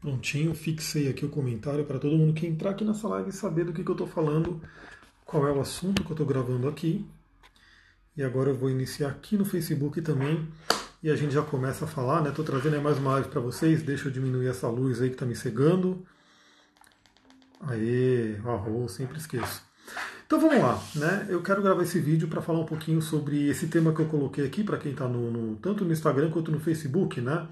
Prontinho, fixei aqui o comentário para todo mundo que entrar aqui nessa live e saber do que, que eu estou falando, qual é o assunto que eu estou gravando aqui. E agora eu vou iniciar aqui no Facebook também e a gente já começa a falar, né? Estou trazendo mais uma live para vocês, deixa eu diminuir essa luz aí que está me cegando. Aê, arroz, sempre esqueço. Então vamos lá, né? Eu quero gravar esse vídeo para falar um pouquinho sobre esse tema que eu coloquei aqui para quem está no, no, tanto no Instagram quanto no Facebook, né?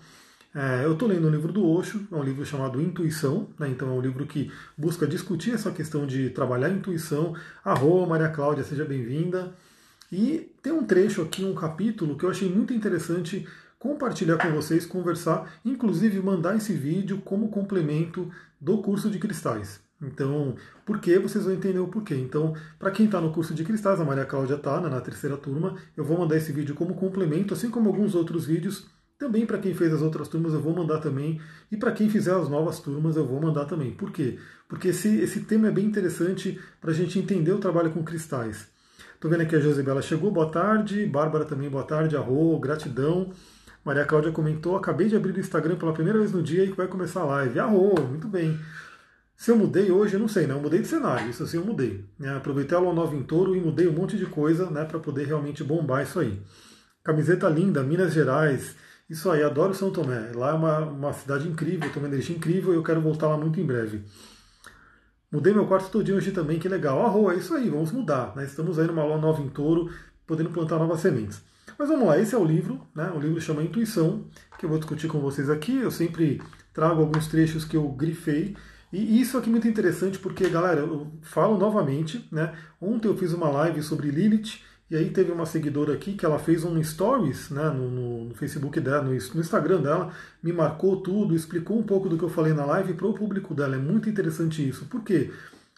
É, eu estou lendo um livro do Osho, é um livro chamado Intuição, né? então é um livro que busca discutir essa questão de trabalhar a intuição. Arroa, Maria Cláudia, seja bem-vinda. E tem um trecho aqui, um capítulo que eu achei muito interessante compartilhar com vocês, conversar, inclusive mandar esse vídeo como complemento do curso de cristais. Então, por que vocês vão entender o porquê. Então, para quem está no curso de cristais, a Maria Cláudia está né, na terceira turma, eu vou mandar esse vídeo como complemento, assim como alguns outros vídeos também para quem fez as outras turmas eu vou mandar também. E para quem fizer as novas turmas eu vou mandar também. Por quê? Porque esse, esse tema é bem interessante para a gente entender o trabalho com cristais. Estou vendo aqui a Josebela chegou, boa tarde. Bárbara também, boa tarde. Arro, gratidão. Maria Cláudia comentou, acabei de abrir o Instagram pela primeira vez no dia e vai começar a live. Arro, muito bem. Se eu mudei hoje, eu não sei, né? Eu mudei de cenário, isso assim eu mudei. Né? Aproveitei a lua nova em touro e mudei um monte de coisa né, para poder realmente bombar isso aí. Camiseta linda, Minas Gerais. Isso aí, adoro São Tomé. Lá é uma, uma cidade incrível, tem uma energia incrível e eu quero voltar lá muito em breve. Mudei meu quarto todinho hoje também, que legal. Arro, é isso aí, vamos mudar. Né? Estamos aí numa lua nova em touro, podendo plantar novas sementes. Mas vamos lá, esse é o livro, né? o livro chama Intuição, que eu vou discutir com vocês aqui. Eu sempre trago alguns trechos que eu grifei. E isso aqui é muito interessante porque, galera, eu falo novamente, né? Ontem eu fiz uma live sobre Lilith e aí teve uma seguidora aqui que ela fez um stories né, no, no Facebook dela, no, no, Instagram dela, me marcou tudo, explicou um pouco do que eu falei na live para o público dela. É muito interessante isso. Por quê?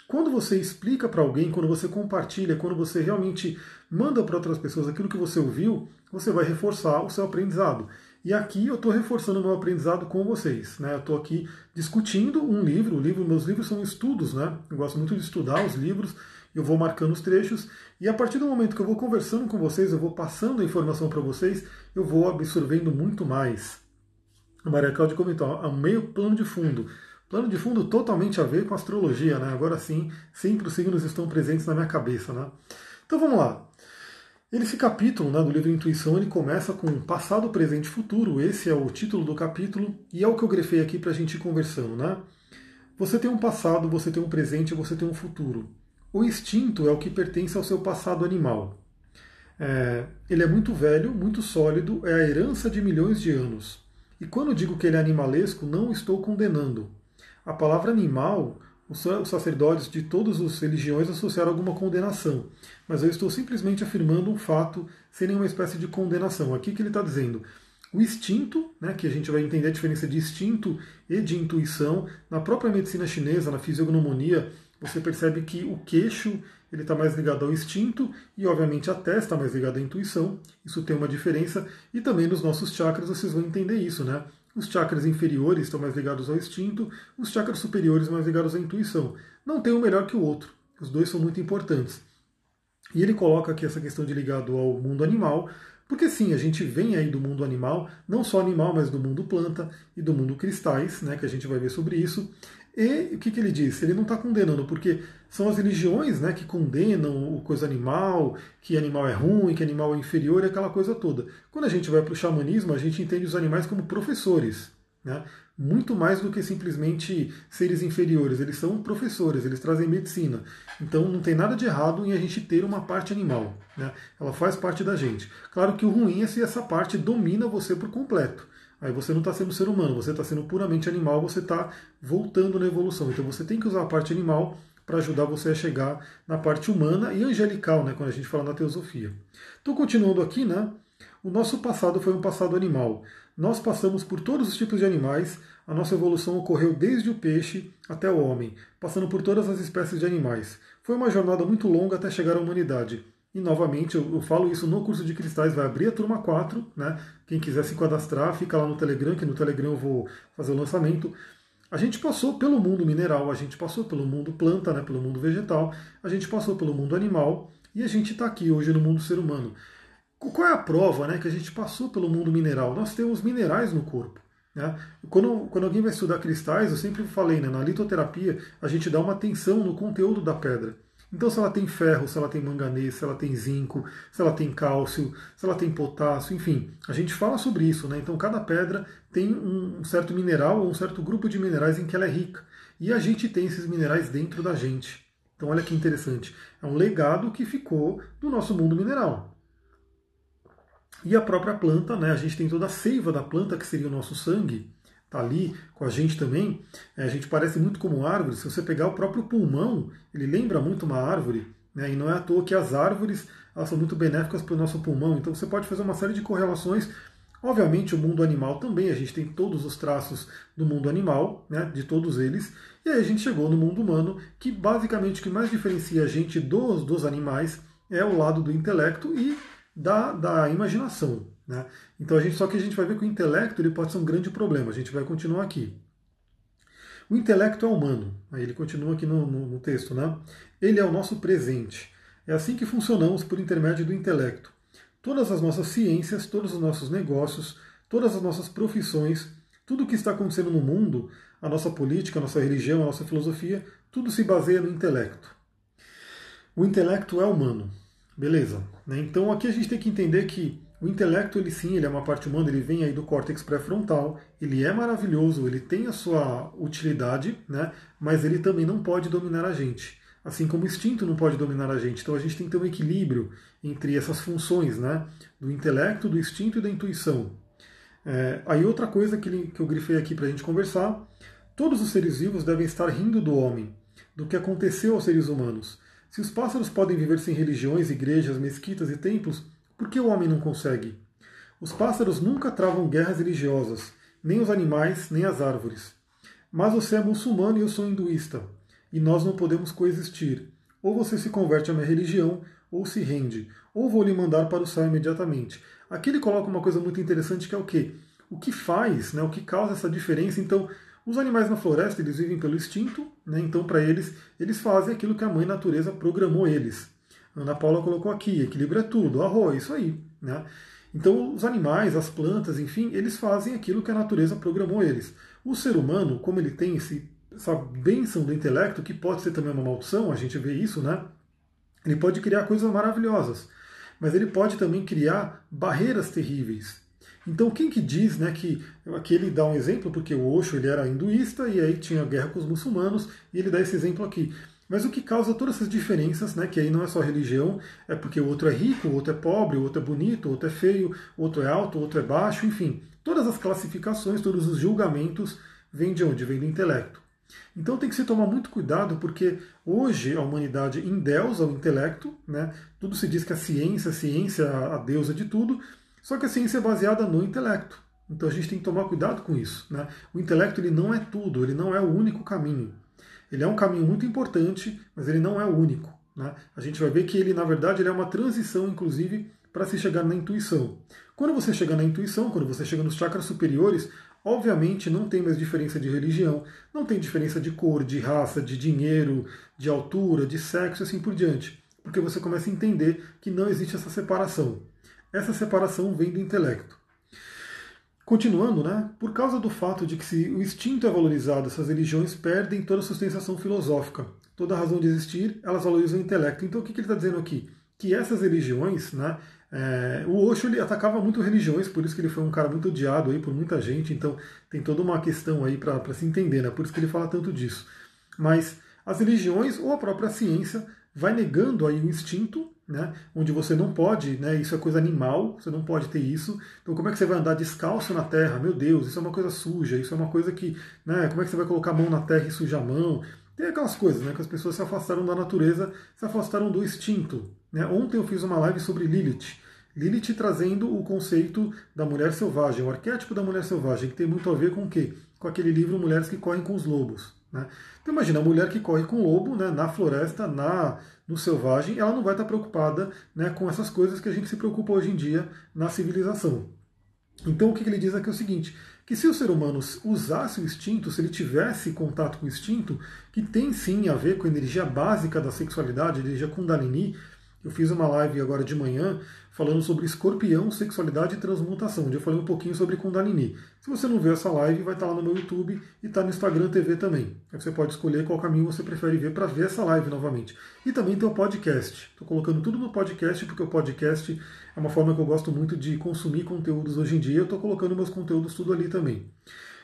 Quando você explica para alguém, quando você compartilha, quando você realmente manda para outras pessoas aquilo que você ouviu, você vai reforçar o seu aprendizado. E aqui eu estou reforçando o meu aprendizado com vocês. Né? Eu estou aqui discutindo um livro, o livro, meus livros são estudos, né? Eu gosto muito de estudar os livros eu vou marcando os trechos e a partir do momento que eu vou conversando com vocês, eu vou passando a informação para vocês, eu vou absorvendo muito mais. A Maria Cláudia comentou, a meio plano de fundo. Plano de fundo totalmente a ver com astrologia, né? Agora sim, sempre os signos estão presentes na minha cabeça, né? Então vamos lá. Esse capítulo né, do livro Intuição ele começa com passado, presente e futuro. Esse é o título do capítulo e é o que eu grefei aqui para a gente ir conversando. Né? Você tem um passado, você tem um presente, você tem um futuro. O instinto é o que pertence ao seu passado animal. É, ele é muito velho, muito sólido, é a herança de milhões de anos. E quando digo que ele é animalesco, não estou condenando. A palavra animal, os sacerdotes de todas as religiões associaram alguma condenação, mas eu estou simplesmente afirmando um fato sem nenhuma espécie de condenação. Aqui que ele está dizendo. O instinto, né, que a gente vai entender a diferença de instinto e de intuição, na própria medicina chinesa, na fisiognomonia, você percebe que o queixo ele está mais ligado ao instinto e, obviamente, a testa está mais ligada à intuição. Isso tem uma diferença. E também nos nossos chakras vocês vão entender isso, né? Os chakras inferiores estão mais ligados ao instinto, os chakras superiores mais ligados à intuição. Não tem um melhor que o outro. Os dois são muito importantes. E ele coloca aqui essa questão de ligado ao mundo animal, porque sim, a gente vem aí do mundo animal, não só animal, mas do mundo planta e do mundo cristais, né, que a gente vai ver sobre isso. E o que, que ele diz? Ele não está condenando, porque são as religiões né, que condenam o coisa animal, que animal é ruim, que animal é inferior, aquela coisa toda. Quando a gente vai para o xamanismo, a gente entende os animais como professores. Né? Muito mais do que simplesmente seres inferiores. Eles são professores, eles trazem medicina. Então não tem nada de errado em a gente ter uma parte animal. Né? Ela faz parte da gente. Claro que o ruim é se essa parte domina você por completo. Aí você não está sendo ser humano, você está sendo puramente animal, você está voltando na evolução. Então você tem que usar a parte animal para ajudar você a chegar na parte humana e angelical, né, quando a gente fala na teosofia. Então, continuando aqui, né, o nosso passado foi um passado animal. Nós passamos por todos os tipos de animais, a nossa evolução ocorreu desde o peixe até o homem, passando por todas as espécies de animais. Foi uma jornada muito longa até chegar à humanidade. E novamente, eu, eu, falo isso no curso de cristais, vai abrir a turma 4, né? Quem quiser se cadastrar, fica lá no Telegram, que no Telegram eu vou fazer o lançamento. A gente passou pelo mundo mineral, a gente passou pelo mundo planta, né, pelo mundo vegetal, a gente passou pelo mundo animal e a gente está aqui hoje no mundo ser humano. Qual é a prova né, que a gente passou pelo mundo mineral? Nós temos minerais no corpo. Né? Quando, quando alguém vai estudar cristais, eu sempre falei, né, na litoterapia, a gente dá uma atenção no conteúdo da pedra. Então, se ela tem ferro, se ela tem manganês, se ela tem zinco, se ela tem cálcio, se ela tem potássio, enfim, a gente fala sobre isso. Né? Então, cada pedra tem um certo mineral ou um certo grupo de minerais em que ela é rica. E a gente tem esses minerais dentro da gente. Então, olha que interessante. É um legado que ficou do nosso mundo mineral. E a própria planta, né? A gente tem toda a seiva da planta, que seria o nosso sangue, está ali com a gente também. É, a gente parece muito como árvore. Se você pegar o próprio pulmão, ele lembra muito uma árvore. Né? E não é à toa que as árvores elas são muito benéficas para o nosso pulmão. Então você pode fazer uma série de correlações. Obviamente, o mundo animal também, a gente tem todos os traços do mundo animal, né, de todos eles, e aí a gente chegou no mundo humano, que basicamente o que mais diferencia a gente dos, dos animais é o lado do intelecto e da, da imaginação. Né? Então a gente só que a gente vai ver que o intelecto ele pode ser um grande problema. A gente vai continuar aqui. O intelecto é humano. Aí ele continua aqui no, no, no texto, né? Ele é o nosso presente. É assim que funcionamos por intermédio do intelecto. Todas as nossas ciências, todos os nossos negócios, todas as nossas profissões, tudo o que está acontecendo no mundo, a nossa política, a nossa religião, a nossa filosofia, tudo se baseia no intelecto. O intelecto é humano. Beleza. Né? Então aqui a gente tem que entender que o intelecto, ele sim, ele é uma parte humana, ele vem aí do córtex pré-frontal, ele é maravilhoso, ele tem a sua utilidade, né? mas ele também não pode dominar a gente. Assim como o instinto não pode dominar a gente. Então a gente tem que ter um equilíbrio entre essas funções, né? do intelecto, do instinto e da intuição. É, aí outra coisa que, que eu grifei aqui para a gente conversar, todos os seres vivos devem estar rindo do homem, do que aconteceu aos seres humanos. Se os pássaros podem viver sem religiões, igrejas, mesquitas e templos, por que o homem não consegue? Os pássaros nunca travam guerras religiosas, nem os animais, nem as árvores. Mas você é muçulmano e eu sou hinduísta, e nós não podemos coexistir. Ou você se converte à minha religião, ou se rende, ou vou lhe mandar para o céu imediatamente. Aqui ele coloca uma coisa muito interessante que é o quê? O que faz, né, o que causa essa diferença, então, os animais na floresta, eles vivem pelo instinto, né? então para eles, eles fazem aquilo que a mãe natureza programou eles. Ana Paula colocou aqui, equilíbrio é tudo, arroz, isso aí. Né? Então os animais, as plantas, enfim, eles fazem aquilo que a natureza programou eles. O ser humano, como ele tem esse, essa benção do intelecto, que pode ser também uma maldição, a gente vê isso, né? Ele pode criar coisas maravilhosas, mas ele pode também criar barreiras terríveis. Então quem que diz né, que aqui ele dá um exemplo, porque o Osho ele era hinduísta e aí tinha guerra com os muçulmanos, e ele dá esse exemplo aqui. Mas o que causa todas essas diferenças, né, que aí não é só religião, é porque o outro é rico, o outro é pobre, o outro é bonito, o outro é feio, o outro é alto, o outro é baixo, enfim. Todas as classificações, todos os julgamentos vêm de onde? Vêm do intelecto. Então tem que se tomar muito cuidado, porque hoje a humanidade endeusa o intelecto, né? tudo se diz que a ciência, a ciência, a deusa de tudo, só que a ciência é baseada no intelecto. Então a gente tem que tomar cuidado com isso. Né? O intelecto ele não é tudo, ele não é o único caminho. Ele é um caminho muito importante, mas ele não é o único. Né? A gente vai ver que ele, na verdade, ele é uma transição, inclusive, para se chegar na intuição. Quando você chega na intuição, quando você chega nos chakras superiores, obviamente não tem mais diferença de religião, não tem diferença de cor, de raça, de dinheiro, de altura, de sexo e assim por diante. Porque você começa a entender que não existe essa separação. Essa separação vem do intelecto. Continuando, né? Por causa do fato de que se o instinto é valorizado, essas religiões perdem toda a sustentação filosófica, toda a razão de existir, elas valorizam o intelecto. Então o que, ele está dizendo aqui? Que essas religiões, né? É, o Osho ele atacava muito religiões, por isso que ele foi um cara muito odiado aí por muita gente. Então tem toda uma questão aí para se entender, né? Por isso que ele fala tanto disso. Mas as religiões ou a própria ciência vai negando aí o instinto né, onde você não pode, né, isso é coisa animal, você não pode ter isso. Então, como é que você vai andar descalço na terra? Meu Deus, isso é uma coisa suja, isso é uma coisa que. Né, como é que você vai colocar a mão na terra e sujar a mão? Tem aquelas coisas né, que as pessoas se afastaram da natureza, se afastaram do instinto. Né? Ontem eu fiz uma live sobre Lilith. Lilith trazendo o conceito da mulher selvagem, o arquétipo da mulher selvagem, que tem muito a ver com o quê? Com aquele livro Mulheres que Correm com os Lobos. Né? Então imagina, a mulher que corre com o lobo né, na floresta, na no selvagem, ela não vai estar preocupada né, com essas coisas que a gente se preocupa hoje em dia na civilização. Então o que ele diz aqui é o seguinte, que se o ser humano usasse o instinto, se ele tivesse contato com o instinto, que tem sim a ver com a energia básica da sexualidade, a energia kundalini, Eu fiz uma live agora de manhã falando sobre escorpião, sexualidade e transmutação, onde eu falei um pouquinho sobre Kundalini. Se você não viu essa live, vai estar lá no meu YouTube e está no Instagram TV também. Aí você pode escolher qual caminho você prefere ver para ver essa live novamente. E também tem o podcast. Estou colocando tudo no podcast, porque o podcast é uma forma que eu gosto muito de consumir conteúdos hoje em dia. Eu estou colocando meus conteúdos tudo ali também.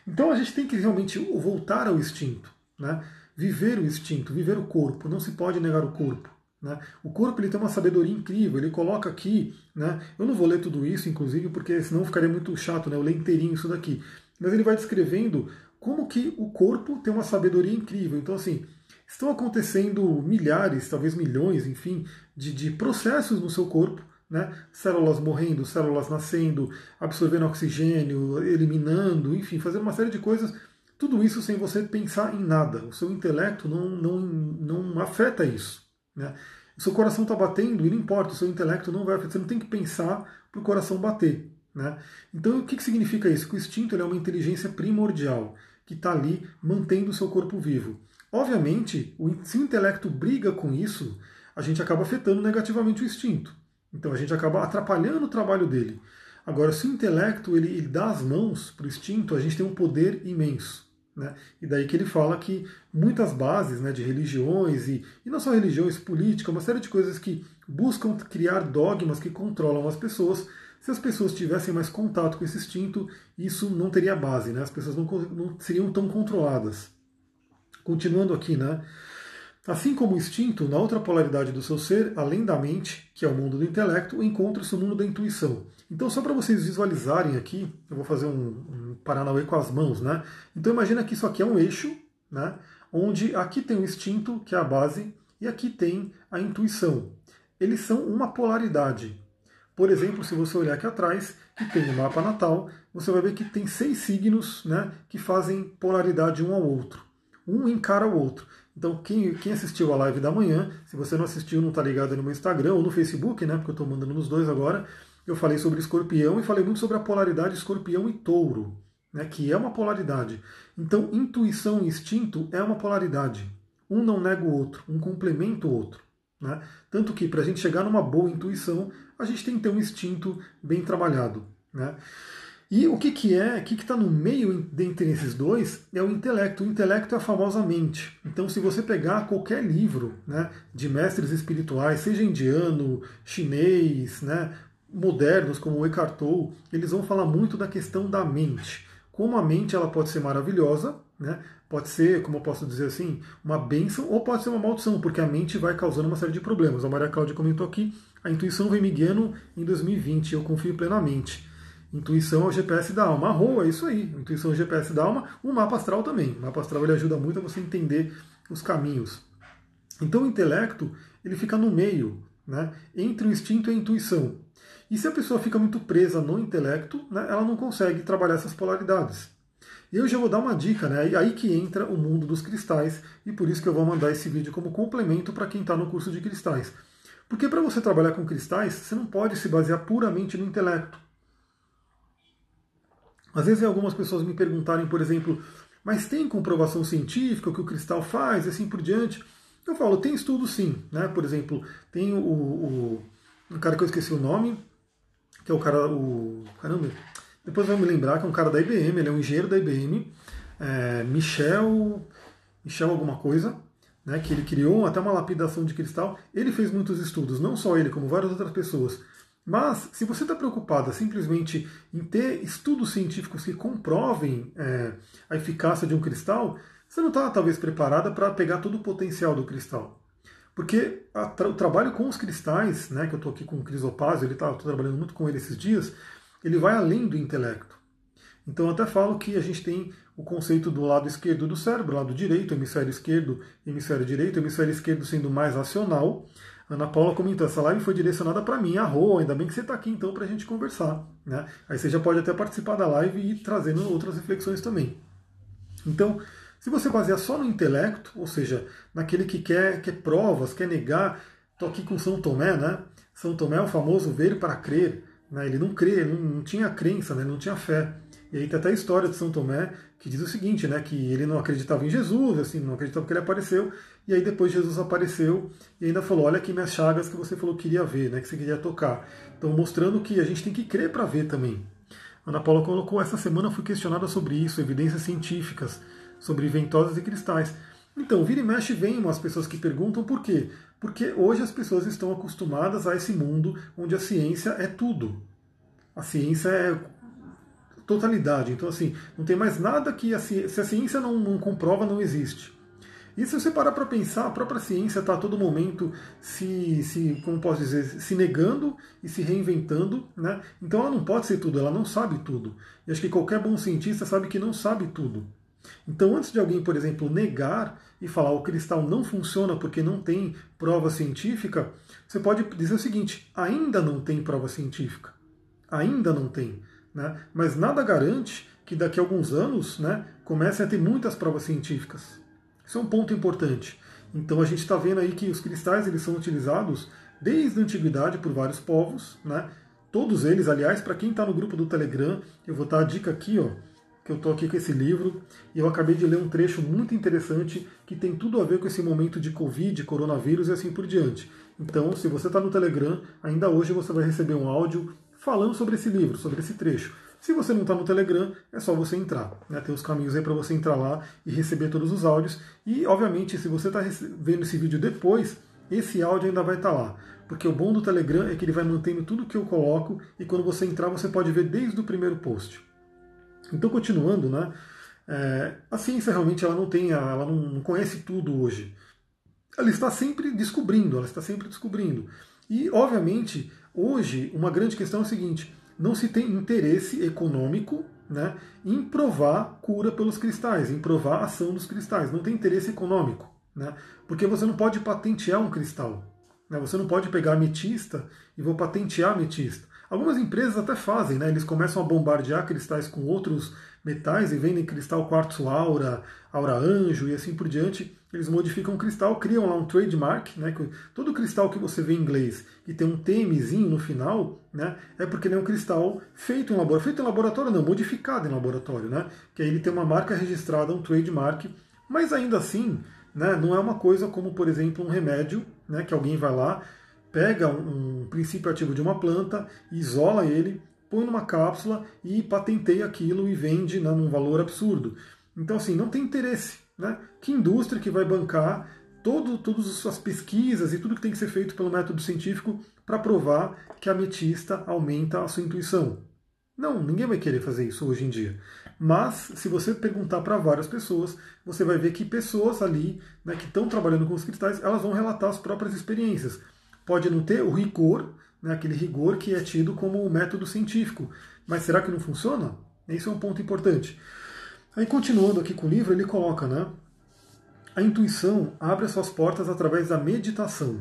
Então a gente tem que realmente voltar ao instinto, né? viver o instinto, viver o corpo. Não se pode negar o corpo. Né? O corpo ele tem uma sabedoria incrível, ele coloca aqui, né? eu não vou ler tudo isso, inclusive, porque senão ficaria muito chato, né? eu ler inteirinho isso daqui, mas ele vai descrevendo como que o corpo tem uma sabedoria incrível. Então, assim, estão acontecendo milhares, talvez milhões, enfim, de, de processos no seu corpo, né? células morrendo, células nascendo, absorvendo oxigênio, eliminando, enfim, fazendo uma série de coisas. Tudo isso sem você pensar em nada. O seu intelecto não, não, não afeta isso. Né? Seu coração está batendo e não importa, o seu intelecto não vai afetar, você não tem que pensar para o coração bater. Né? Então, o que, que significa isso? Que o instinto é uma inteligência primordial que está ali mantendo o seu corpo vivo. Obviamente, se o intelecto briga com isso, a gente acaba afetando negativamente o instinto. Então, a gente acaba atrapalhando o trabalho dele. Agora, se o intelecto ele, ele dá as mãos para o instinto, a gente tem um poder imenso. Né? E daí que ele fala que muitas bases né, de religiões, e, e não só religiões, política, uma série de coisas que buscam criar dogmas que controlam as pessoas. Se as pessoas tivessem mais contato com esse instinto, isso não teria base, né? as pessoas não, não seriam tão controladas. Continuando aqui, né? Assim como o instinto, na outra polaridade do seu ser, além da mente, que é o mundo do intelecto, encontra-se o mundo da intuição. Então, só para vocês visualizarem aqui, eu vou fazer um, um Paranauê com as mãos, né? Então, imagina que isso aqui é um eixo, né? Onde aqui tem o instinto, que é a base, e aqui tem a intuição. Eles são uma polaridade. Por exemplo, se você olhar aqui atrás, que tem o mapa natal, você vai ver que tem seis signos né, que fazem polaridade um ao outro. Um encara o outro. Então, quem, quem assistiu a live da manhã, se você não assistiu, não está ligado no meu Instagram ou no Facebook, né? Porque eu estou mandando nos dois agora, eu falei sobre escorpião e falei muito sobre a polaridade escorpião e touro, né? Que é uma polaridade. Então, intuição e instinto é uma polaridade. Um não nega o outro, um complementa o outro. Né? Tanto que, para a gente chegar numa boa intuição, a gente tem que ter um instinto bem trabalhado. Né? E o que, que é, o que está no meio dentre esses dois é o intelecto. O intelecto é a famosa mente. Então, se você pegar qualquer livro né, de mestres espirituais, seja indiano, chinês, né, modernos como o Eckhart Tolle, eles vão falar muito da questão da mente. Como a mente ela pode ser maravilhosa, né, pode ser, como eu posso dizer assim, uma bênção ou pode ser uma maldição, porque a mente vai causando uma série de problemas. A Maria Cláudia comentou aqui, a intuição vem me guiando em 2020, eu confio plenamente. Intuição é o GPS da alma. A roa é isso aí. Intuição é o GPS da alma. O mapa astral também. O mapa astral ele ajuda muito a você entender os caminhos. Então o intelecto ele fica no meio, né, entre o instinto e a intuição. E se a pessoa fica muito presa no intelecto, né, ela não consegue trabalhar essas polaridades. E eu já vou dar uma dica, né? Aí que entra o mundo dos cristais, e por isso que eu vou mandar esse vídeo como complemento para quem está no curso de cristais. Porque para você trabalhar com cristais, você não pode se basear puramente no intelecto. Às vezes algumas pessoas me perguntarem, por exemplo, mas tem comprovação científica o que o cristal faz e assim por diante? Eu falo, tem estudo sim. Né? Por exemplo, tem o, o, o cara que eu esqueci o nome, que é o cara, o. Caramba, depois vai me lembrar que é um cara da IBM, ele é um engenheiro da IBM, é, Michel. Michel alguma coisa, né, que ele criou até uma lapidação de cristal. Ele fez muitos estudos, não só ele, como várias outras pessoas. Mas, se você está preocupada simplesmente em ter estudos científicos que comprovem é, a eficácia de um cristal, você não está talvez preparada para pegar todo o potencial do cristal. Porque a, o trabalho com os cristais, né, que eu estou aqui com o Crisopásio, ele tá, estou trabalhando muito com ele esses dias, ele vai além do intelecto. Então eu até falo que a gente tem o conceito do lado esquerdo do cérebro, lado direito, hemisfério esquerdo, hemisfério direito, hemisfério esquerdo sendo mais racional, Ana Paula comentou, essa live foi direcionada para mim, a Rô, ainda bem que você está aqui então para a gente conversar. Né? Aí você já pode até participar da live e trazendo outras reflexões também. Então, se você basear só no intelecto, ou seja, naquele que quer, quer provas, quer negar, estou aqui com São Tomé, né? São Tomé é o famoso ver para crer. Né? Ele não crê, ele não, tinha crença, né? não tinha fé. E aí tem até a história de São Tomé que diz o seguinte, né, que ele não acreditava em Jesus, assim, não acreditava que ele apareceu, e aí depois Jesus apareceu e ainda falou, olha aqui minhas chagas que você falou que queria ver, né, que você queria tocar. Então mostrando que a gente tem que crer para ver também. Ana Paula colocou, essa semana fui questionada sobre isso, evidências científicas sobre ventosas e cristais. Então, vira e mexe vem umas pessoas que perguntam por quê? Porque hoje as pessoas estão acostumadas a esse mundo onde a ciência é tudo. A ciência é totalidade. Então, assim, não tem mais nada que a ciência, se a ciência não, não comprova, não existe. E se você parar para pensar, a própria ciência está a todo momento se, se, como posso dizer, se negando e se reinventando, né? Então ela não pode ser tudo, ela não sabe tudo. E acho que qualquer bom cientista sabe que não sabe tudo. Então, antes de alguém, por exemplo, negar e falar o cristal não funciona porque não tem prova científica, você pode dizer o seguinte: ainda não tem prova científica. Ainda não tem. Né? Mas nada garante que daqui a alguns anos né, comecem a ter muitas provas científicas. Isso é um ponto importante. Então a gente está vendo aí que os cristais eles são utilizados desde a antiguidade por vários povos, né? Todos eles, aliás, para quem está no grupo do Telegram, eu vou dar a dica aqui, ó, que eu estou aqui com esse livro e eu acabei de ler um trecho muito interessante que tem tudo a ver com esse momento de Covid, coronavírus e assim por diante. Então, se você está no Telegram, ainda hoje você vai receber um áudio falando sobre esse livro, sobre esse trecho. Se você não está no Telegram, é só você entrar. Né? Tem os caminhos aí para você entrar lá e receber todos os áudios. E, obviamente, se você está vendo esse vídeo depois, esse áudio ainda vai estar tá lá. Porque o bom do Telegram é que ele vai mantendo tudo que eu coloco e quando você entrar você pode ver desde o primeiro post. Então, continuando, né? É, a ciência realmente ela não tem, ela não conhece tudo hoje. Ela está sempre descobrindo, ela está sempre descobrindo. E, obviamente, hoje uma grande questão é o seguinte: não se tem interesse econômico né, em provar cura pelos cristais, em provar ação dos cristais. Não tem interesse econômico, né, porque você não pode patentear um cristal. Né, você não pode pegar ametista e vou patentear ametista. Algumas empresas até fazem, né, eles começam a bombardear cristais com outros metais e vendem cristal quartzo aura, aura anjo e assim por diante. Eles modificam o cristal, criam lá um trademark, né? Todo cristal que você vê em inglês e tem um TMzinho no final, né? É porque ele é um cristal feito em laboratório, feito em laboratório não, modificado em laboratório, né? Que aí ele tem uma marca registrada, um trademark, mas ainda assim, né? Não é uma coisa como, por exemplo, um remédio, né? Que alguém vai lá, pega um, princípio ativo de uma planta, isola ele, põe numa cápsula e patenteia aquilo e vende né, num valor absurdo. Então, assim, não tem interesse. Né? Que indústria que vai bancar todo, todas as pesquisas e tudo que tem que ser feito pelo método científico para provar que a ametista aumenta a sua intuição? Não, ninguém vai querer fazer isso hoje em dia. Mas, se você perguntar para várias pessoas, você vai ver que pessoas ali né, que estão trabalhando com os cristais, elas vão relatar as próprias experiências. Pode não ter o rigor, né, aquele rigor que é tido como método científico. Mas será que não funciona? Esse é um ponto importante. Aí, continuando aqui com o livro, ele coloca, né? A intuição abre as suas portas através da meditação.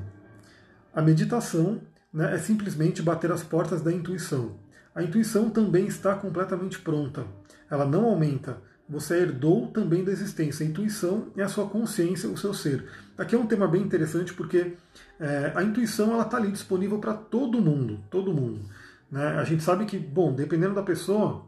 A meditação né, é simplesmente bater as portas da intuição. A intuição também está completamente pronta. Ela não aumenta. Você herdou também da existência. A intuição é a sua consciência, o seu ser. Aqui é um tema bem interessante porque é, a intuição ela está ali disponível para todo mundo, todo mundo. Né? A gente sabe que, bom, dependendo da pessoa,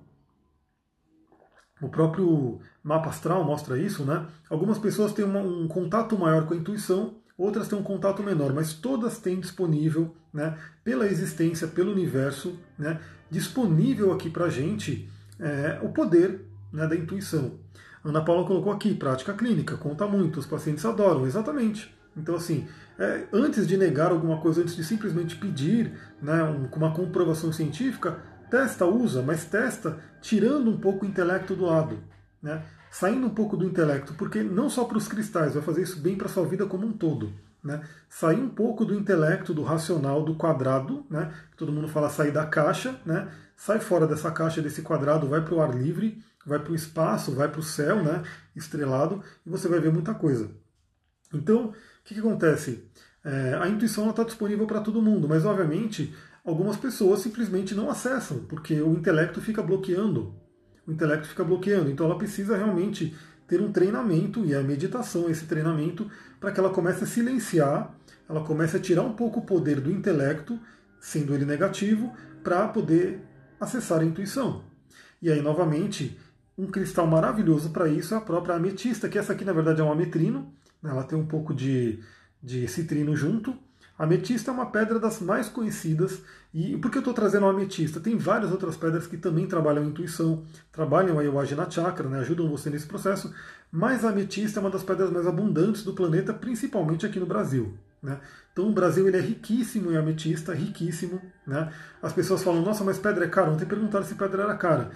o próprio mapa astral mostra isso, né? Algumas pessoas têm uma, um contato maior com a intuição, outras têm um contato menor, mas todas têm disponível, né, pela existência, pelo universo, né, disponível aqui para a gente é, o poder né, da intuição. Ana Paula colocou aqui, prática clínica, conta muito, os pacientes adoram, exatamente. Então, assim, é, antes de negar alguma coisa, antes de simplesmente pedir né, um, uma comprovação científica, testa, usa, mas testa tirando um pouco o intelecto do lado, né? saindo um pouco do intelecto, porque não só para os cristais, vai fazer isso bem para a sua vida como um todo. Né? Sair um pouco do intelecto, do racional, do quadrado, né? todo mundo fala sair da caixa, né? sai fora dessa caixa, desse quadrado, vai para o ar livre, vai para o espaço, vai para o céu, né? estrelado, e você vai ver muita coisa. Então, o que, que acontece? É, a intuição está disponível para todo mundo, mas obviamente algumas pessoas simplesmente não acessam, porque o intelecto fica bloqueando. O intelecto fica bloqueando. Então ela precisa realmente ter um treinamento, e a meditação, esse treinamento, para que ela comece a silenciar, ela comece a tirar um pouco o poder do intelecto, sendo ele negativo, para poder acessar a intuição. E aí, novamente, um cristal maravilhoso para isso é a própria ametista, que essa aqui na verdade é um ametrino, né? ela tem um pouco de, de citrino junto. A ametista é uma pedra das mais conhecidas. E por que eu estou trazendo a ametista? Tem várias outras pedras que também trabalham a intuição, trabalham a Ayurveda Chakra, né? ajudam você nesse processo, mas a ametista é uma das pedras mais abundantes do planeta, principalmente aqui no Brasil. Né? Então o Brasil ele é riquíssimo em ametista, riquíssimo. Né? As pessoas falam, nossa, mas pedra é cara. Ontem perguntaram se pedra era cara.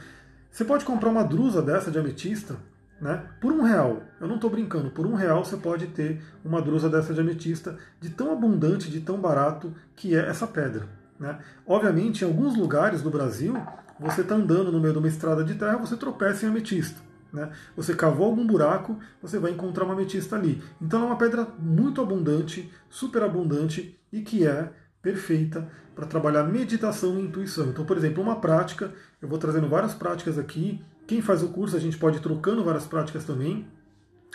Você pode comprar uma drusa dessa de ametista né, por um real. Eu não estou brincando, por um real você pode ter uma drusa dessa de ametista, de tão abundante, de tão barato que é essa pedra. Né? Obviamente, em alguns lugares do Brasil, você está andando no meio de uma estrada de terra, você tropeça em ametista. Né? Você cavou algum buraco, você vai encontrar uma ametista ali. Então é uma pedra muito abundante, super abundante e que é perfeita para trabalhar meditação e intuição. Então, por exemplo, uma prática, eu vou trazendo várias práticas aqui. Quem faz o curso, a gente pode ir trocando várias práticas também.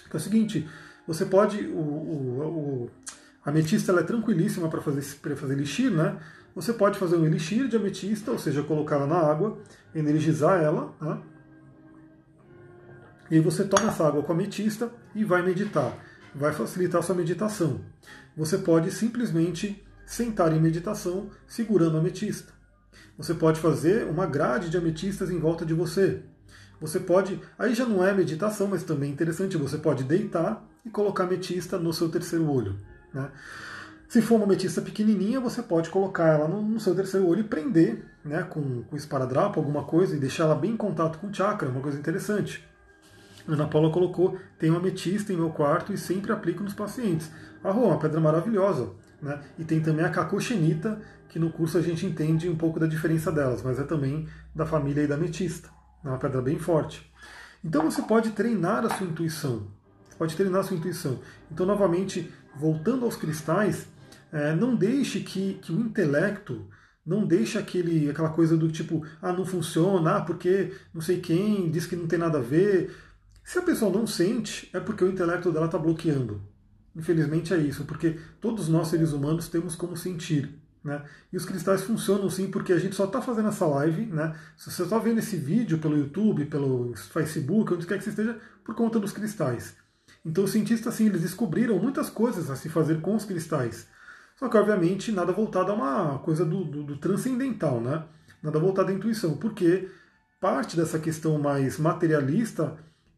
Então é o seguinte, você pode. O, o, o a ametista ela é tranquilíssima para fazer, fazer elixir, né? Você pode fazer um elixir de ametista, ou seja, colocá-la na água, energizar ela, né? E aí você toma essa água com ametista e vai meditar. Vai facilitar a sua meditação. Você pode simplesmente sentar em meditação segurando a ametista. Você pode fazer uma grade de ametistas em volta de você. Você pode, aí já não é meditação, mas também é interessante, você pode deitar e colocar ametista no seu terceiro olho. Né? Se for uma ametista pequenininha, você pode colocar ela no, no seu terceiro olho e prender né, com, com esparadrapo, alguma coisa, e deixar ela bem em contato com o chakra, uma coisa interessante. Ana Paula colocou, tem uma ametista em meu quarto e sempre aplico nos pacientes. Ah, uma pedra maravilhosa. Né? E tem também a cacochenita, que no curso a gente entende um pouco da diferença delas, mas é também da família da ametista. É uma pedra bem forte. Então você pode treinar a sua intuição. Você pode treinar a sua intuição. Então, novamente, voltando aos cristais, é, não deixe que, que o intelecto não deixe aquele, aquela coisa do tipo, ah, não funciona, ah, porque não sei quem diz que não tem nada a ver. Se a pessoa não sente, é porque o intelecto dela está bloqueando. Infelizmente é isso, porque todos nós seres humanos temos como sentir. Né? E os cristais funcionam sim, porque a gente só está fazendo essa live, né? Se você está vendo esse vídeo pelo YouTube, pelo Facebook, onde quer que você esteja, por conta dos cristais. Então os cientistas sim, eles descobriram muitas coisas a se fazer com os cristais. Só que, obviamente, nada voltado a uma coisa do, do, do transcendental, né? Nada voltado à intuição, porque parte dessa questão mais materialista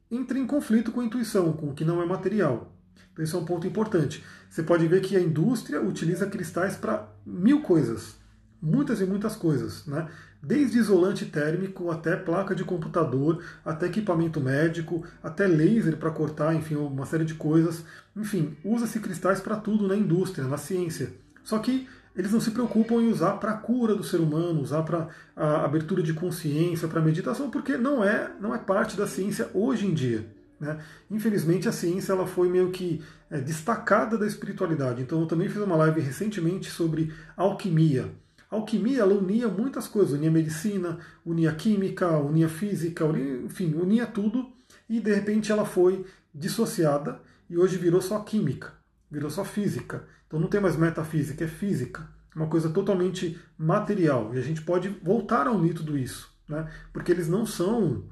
entra em conflito com a intuição, com o que não é material. Então, isso é um ponto importante. Você pode ver que a indústria utiliza cristais para mil coisas, muitas e muitas coisas, né? Desde isolante térmico até placa de computador, até equipamento médico, até laser para cortar, enfim, uma série de coisas. Enfim, usa-se cristais para tudo na indústria, na ciência. Só que eles não se preocupam em usar para a cura do ser humano, usar para a abertura de consciência, para meditação, porque não é, não é parte da ciência hoje em dia. Né? Infelizmente a ciência ela foi meio que é, destacada da espiritualidade. Então eu também fiz uma live recentemente sobre alquimia. A alquimia ela unia muitas coisas, unia medicina, unia química, unia física, unia, enfim, unia tudo e de repente ela foi dissociada e hoje virou só química, virou só física. Então não tem mais metafísica, é física, uma coisa totalmente material. E a gente pode voltar a unir tudo isso, né? porque eles não são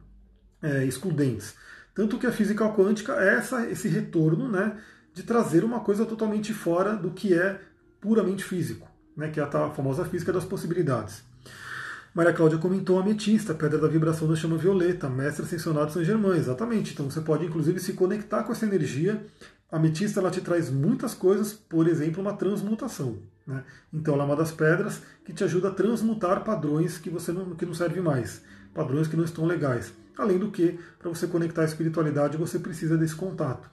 é, excludentes. Tanto que a física quântica é essa, esse retorno né, de trazer uma coisa totalmente fora do que é puramente físico, né, que é a famosa física das possibilidades. Maria Cláudia comentou a ametista, pedra da vibração da chama violeta, mestre ascensionado São Germain, exatamente. Então você pode inclusive se conectar com essa energia. A ametista ela te traz muitas coisas, por exemplo, uma transmutação. Né? Então ela é uma das pedras que te ajuda a transmutar padrões que você não, que não serve mais, padrões que não estão legais. Além do que, para você conectar a espiritualidade, você precisa desse contato.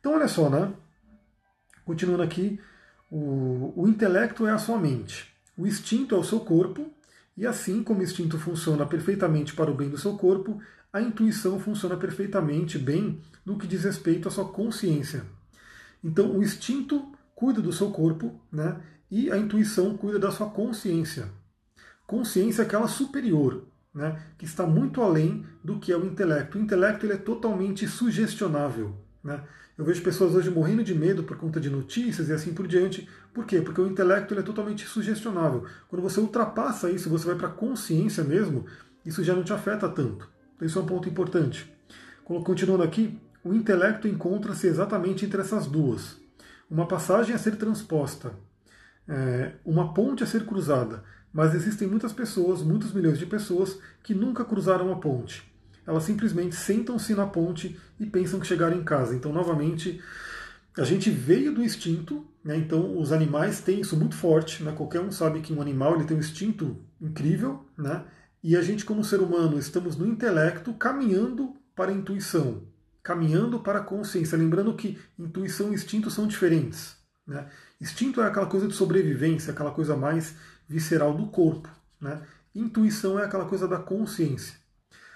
Então, olha só, né? Continuando aqui, o, o intelecto é a sua mente, o instinto é o seu corpo, e assim como o instinto funciona perfeitamente para o bem do seu corpo, a intuição funciona perfeitamente bem no que diz respeito à sua consciência. Então, o instinto cuida do seu corpo, né? E a intuição cuida da sua consciência. Consciência é aquela superior, né, que está muito além do que é o intelecto. O intelecto ele é totalmente sugestionável. Né? Eu vejo pessoas hoje morrendo de medo por conta de notícias e assim por diante. Por quê? Porque o intelecto ele é totalmente sugestionável. Quando você ultrapassa isso, você vai para a consciência mesmo, isso já não te afeta tanto. Então, isso é um ponto importante. Continuando aqui, o intelecto encontra-se exatamente entre essas duas. Uma passagem a ser transposta, é, uma ponte a ser cruzada, mas existem muitas pessoas, muitos milhões de pessoas, que nunca cruzaram a ponte. Elas simplesmente sentam-se na ponte e pensam que chegaram em casa. Então, novamente, a gente veio do instinto, né? então os animais têm isso muito forte. Né? Qualquer um sabe que um animal ele tem um instinto incrível, né? e a gente, como ser humano, estamos no intelecto caminhando para a intuição, caminhando para a consciência. Lembrando que intuição e instinto são diferentes. Né? Instinto é aquela coisa de sobrevivência, aquela coisa mais visceral do corpo. Né? Intuição é aquela coisa da consciência.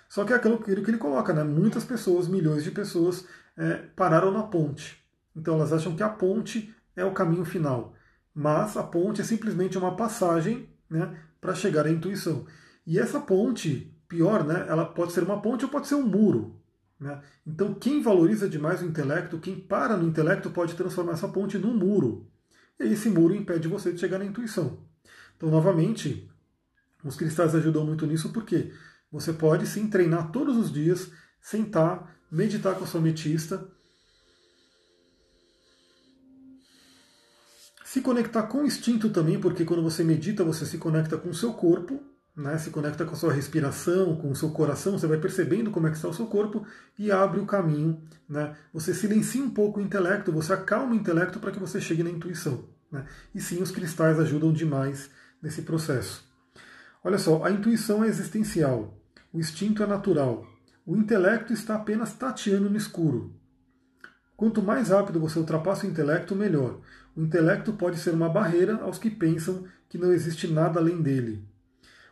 Só que é aquilo que ele coloca, né? muitas pessoas, milhões de pessoas, é, pararam na ponte. Então elas acham que a ponte é o caminho final. Mas a ponte é simplesmente uma passagem né, para chegar à intuição. E essa ponte, pior, né, ela pode ser uma ponte ou pode ser um muro. Né? Então quem valoriza demais o intelecto, quem para no intelecto, pode transformar essa ponte num muro. E esse muro impede você de chegar na intuição. Então, novamente, os cristais ajudam muito nisso porque você pode sim treinar todos os dias, sentar, meditar com a sua metista, se conectar com o instinto também, porque quando você medita, você se conecta com o seu corpo, né, se conecta com a sua respiração, com o seu coração, você vai percebendo como é que está o seu corpo e abre o caminho. Né? Você silencia um pouco o intelecto, você acalma o intelecto para que você chegue na intuição. Né? E sim, os cristais ajudam demais nesse processo. Olha só, a intuição é existencial, o instinto é natural, o intelecto está apenas tateando no escuro. Quanto mais rápido você ultrapassa o intelecto, melhor. O intelecto pode ser uma barreira aos que pensam que não existe nada além dele.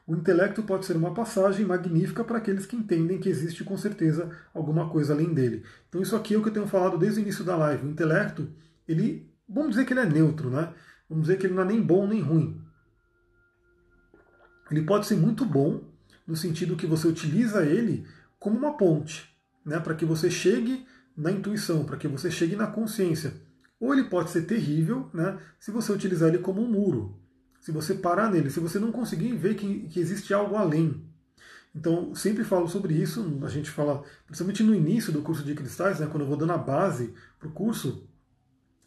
O intelecto pode ser uma passagem magnífica para aqueles que entendem que existe com certeza alguma coisa além dele. Então isso aqui é o que eu tenho falado desde o início da live. O intelecto, ele, vamos dizer que ele é neutro, né? Vamos dizer que ele não é nem bom nem ruim. Ele pode ser muito bom no sentido que você utiliza ele como uma ponte, né? Para que você chegue na intuição, para que você chegue na consciência. Ou ele pode ser terrível, né? Se você utilizar ele como um muro se você parar nele, se você não conseguir ver que, que existe algo além. Então, sempre falo sobre isso, a gente fala, principalmente no início do curso de cristais, né, quando eu vou dando a base para o curso,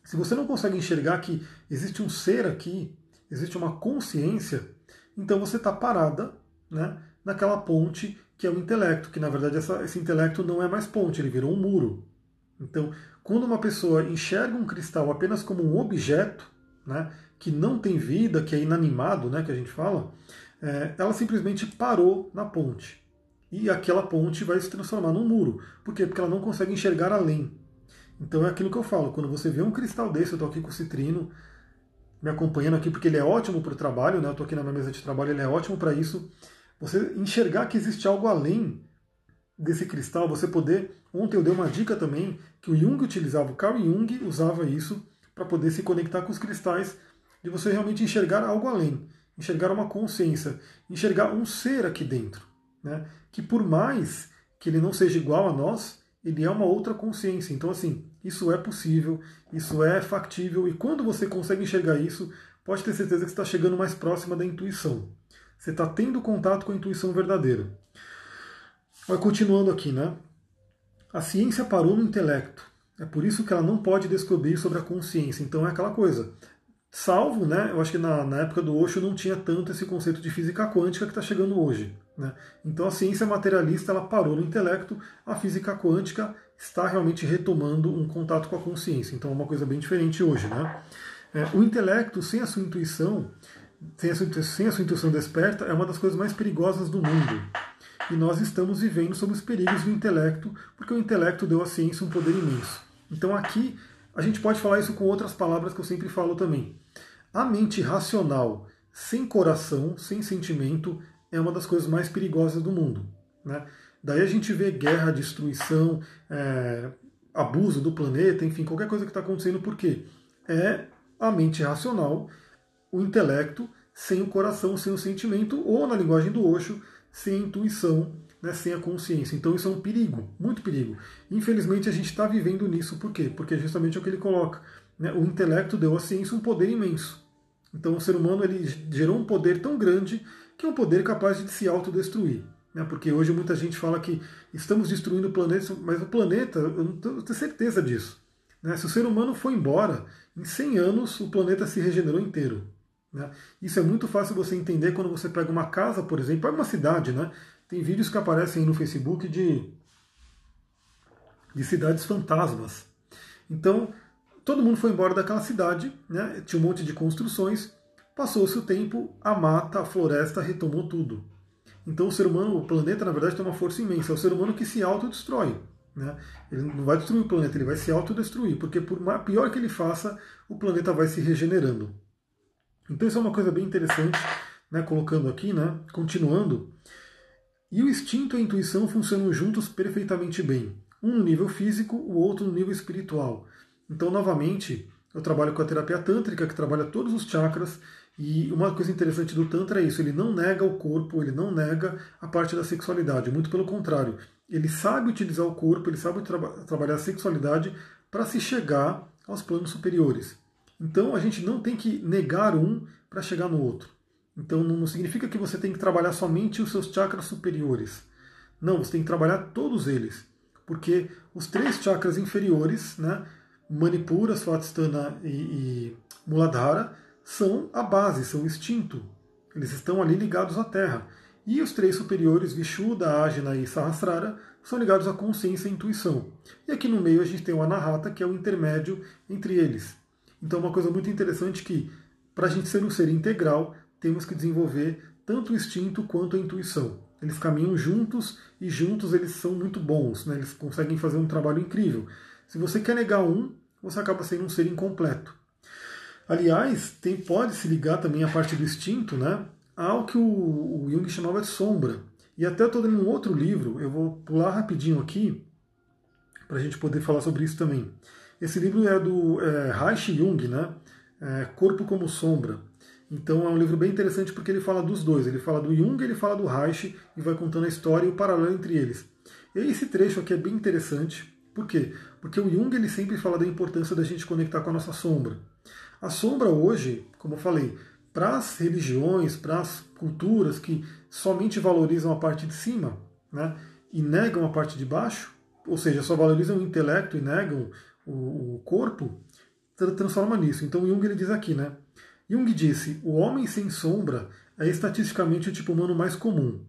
se você não consegue enxergar que existe um ser aqui, existe uma consciência, então você está parada né, naquela ponte que é o intelecto, que na verdade essa, esse intelecto não é mais ponte, ele virou um muro. Então, quando uma pessoa enxerga um cristal apenas como um objeto, né, que não tem vida, que é inanimado, né, que a gente fala, é, ela simplesmente parou na ponte. E aquela ponte vai se transformar num muro. Por quê? Porque ela não consegue enxergar além. Então é aquilo que eu falo, quando você vê um cristal desse, eu estou aqui com o citrino, me acompanhando aqui, porque ele é ótimo para o trabalho, né? eu estou aqui na minha mesa de trabalho, ele é ótimo para isso. Você enxergar que existe algo além desse cristal, você poder. Ontem eu dei uma dica também que o Jung utilizava, o Carl Jung usava isso para poder se conectar com os cristais de você realmente enxergar algo além, enxergar uma consciência, enxergar um ser aqui dentro, né? que por mais que ele não seja igual a nós, ele é uma outra consciência. Então, assim, isso é possível, isso é factível, e quando você consegue enxergar isso, pode ter certeza que está chegando mais próxima da intuição. Você está tendo contato com a intuição verdadeira. Mas continuando aqui, né? A ciência parou no intelecto. É por isso que ela não pode descobrir sobre a consciência. Então é aquela coisa. Salvo, né, eu acho que na, na época do Osho não tinha tanto esse conceito de física quântica que está chegando hoje. Né? Então a ciência materialista ela parou no intelecto, a física quântica está realmente retomando um contato com a consciência. Então é uma coisa bem diferente hoje. Né? É, o intelecto, sem a sua intuição, sem a sua, sem a sua intuição desperta, é uma das coisas mais perigosas do mundo. E nós estamos vivendo sobre os perigos do intelecto, porque o intelecto deu à ciência um poder imenso. Então aqui a gente pode falar isso com outras palavras que eu sempre falo também. A mente racional, sem coração, sem sentimento, é uma das coisas mais perigosas do mundo. Né? Daí a gente vê guerra, destruição, é, abuso do planeta, enfim, qualquer coisa que está acontecendo, por quê? É a mente racional, o intelecto, sem o coração, sem o sentimento, ou na linguagem do Osho, sem a intuição, né, sem a consciência. Então isso é um perigo, muito perigo. Infelizmente a gente está vivendo nisso, por quê? Porque é justamente o que ele coloca. Né, o intelecto deu à ciência um poder imenso. Então o ser humano ele gerou um poder tão grande que é um poder capaz de se autodestruir. Né? Porque hoje muita gente fala que estamos destruindo o planeta, mas o planeta, eu não tenho certeza disso. Né? Se o ser humano for embora, em 100 anos o planeta se regenerou inteiro. Né? Isso é muito fácil você entender quando você pega uma casa, por exemplo, pega uma cidade, né? Tem vídeos que aparecem no Facebook de, de cidades fantasmas. Então, todo mundo foi embora daquela cidade, né? tinha um monte de construções, passou-se o tempo, a mata, a floresta retomou tudo. Então o ser humano, o planeta, na verdade, tem uma força imensa. É o ser humano que se autodestrói. Né? Ele não vai destruir o planeta, ele vai se autodestruir, porque por pior que ele faça, o planeta vai se regenerando. Então isso é uma coisa bem interessante, né? colocando aqui, né? continuando. E o instinto e a intuição funcionam juntos perfeitamente bem. Um no nível físico, o outro no nível espiritual. Então, novamente, eu trabalho com a terapia tântrica, que trabalha todos os chakras, e uma coisa interessante do Tantra é isso: ele não nega o corpo, ele não nega a parte da sexualidade, muito pelo contrário. Ele sabe utilizar o corpo, ele sabe tra trabalhar a sexualidade para se chegar aos planos superiores. Então a gente não tem que negar um para chegar no outro. Então não significa que você tem que trabalhar somente os seus chakras superiores. Não, você tem que trabalhar todos eles. Porque os três chakras inferiores, né, Manipura, Svatstana e, e Muladhara, são a base, são o instinto. Eles estão ali ligados à Terra. E os três superiores, Vishuddha, Ajna e Sahasrara, são ligados à consciência e intuição. E aqui no meio a gente tem o Anahata, que é o intermédio entre eles. Então uma coisa muito interessante que, para a gente ser um ser integral, temos que desenvolver tanto o instinto quanto a intuição. Eles caminham juntos e juntos eles são muito bons, né? eles conseguem fazer um trabalho incrível. Se você quer negar um, você acaba sendo um ser incompleto. Aliás, tem, pode se ligar também a parte do instinto né, ao que o, o Jung chamava de sombra. E até estou lendo um outro livro, eu vou pular rapidinho aqui, para a gente poder falar sobre isso também. Esse livro é do é, Reich Jung, né? É, Corpo como Sombra. Então é um livro bem interessante porque ele fala dos dois. Ele fala do Jung, ele fala do Reich e vai contando a história e o paralelo entre eles. E esse trecho aqui é bem interessante. Por quê? Porque o Jung ele sempre fala da importância da gente conectar com a nossa sombra. A sombra hoje, como eu falei, para as religiões, para as culturas que somente valorizam a parte de cima né, e negam a parte de baixo, ou seja, só valorizam o intelecto e negam o, o corpo, transforma nisso. Então Jung ele diz aqui, né? Jung disse: o homem sem sombra é estatisticamente o tipo humano mais comum.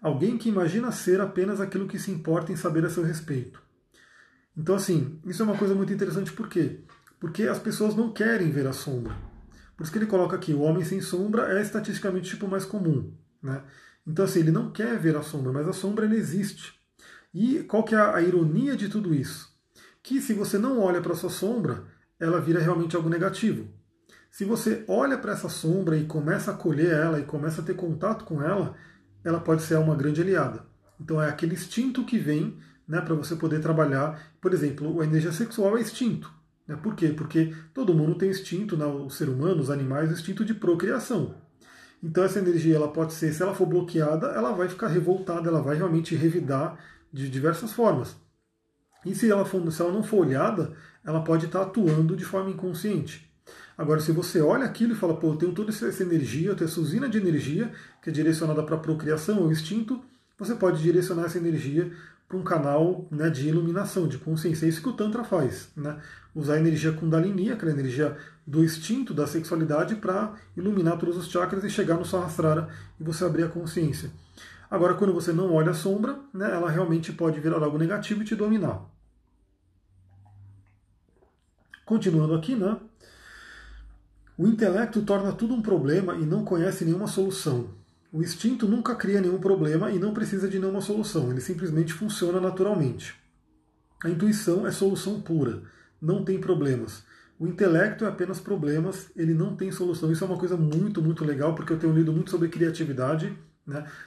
Alguém que imagina ser apenas aquilo que se importa em saber a seu respeito. Então, assim, isso é uma coisa muito interessante, por quê? Porque as pessoas não querem ver a sombra. Por isso que ele coloca aqui, o homem sem sombra é estatisticamente o tipo mais comum. Né? Então, assim, ele não quer ver a sombra, mas a sombra ele existe. E qual que é a ironia de tudo isso? Que se você não olha para sua sombra, ela vira realmente algo negativo. Se você olha para essa sombra e começa a colher ela e começa a ter contato com ela, ela pode ser uma grande aliada. Então é aquele instinto que vem né, para você poder trabalhar. Por exemplo, a energia sexual é instinto. Né? Por quê? Porque todo mundo tem instinto, né, o ser humano, os animais, instinto de procriação. Então essa energia ela pode ser, se ela for bloqueada, ela vai ficar revoltada, ela vai realmente revidar de diversas formas. E se ela, for, se ela não for olhada, ela pode estar atuando de forma inconsciente. Agora, se você olha aquilo e fala, pô, eu tenho toda essa energia, eu tenho essa usina de energia que é direcionada para a procriação, o instinto, você pode direcionar essa energia para um canal né, de iluminação, de consciência. É isso que o Tantra faz. Né? Usar a energia Kundalini, aquela energia do instinto, da sexualidade, para iluminar todos os chakras e chegar no Sahasrara e você abrir a consciência. Agora, quando você não olha a sombra, né, ela realmente pode virar algo negativo e te dominar. Continuando aqui, né? O intelecto torna tudo um problema e não conhece nenhuma solução. O instinto nunca cria nenhum problema e não precisa de nenhuma solução, ele simplesmente funciona naturalmente. A intuição é solução pura, não tem problemas. O intelecto é apenas problemas, ele não tem solução. Isso é uma coisa muito, muito legal, porque eu tenho lido muito sobre criatividade,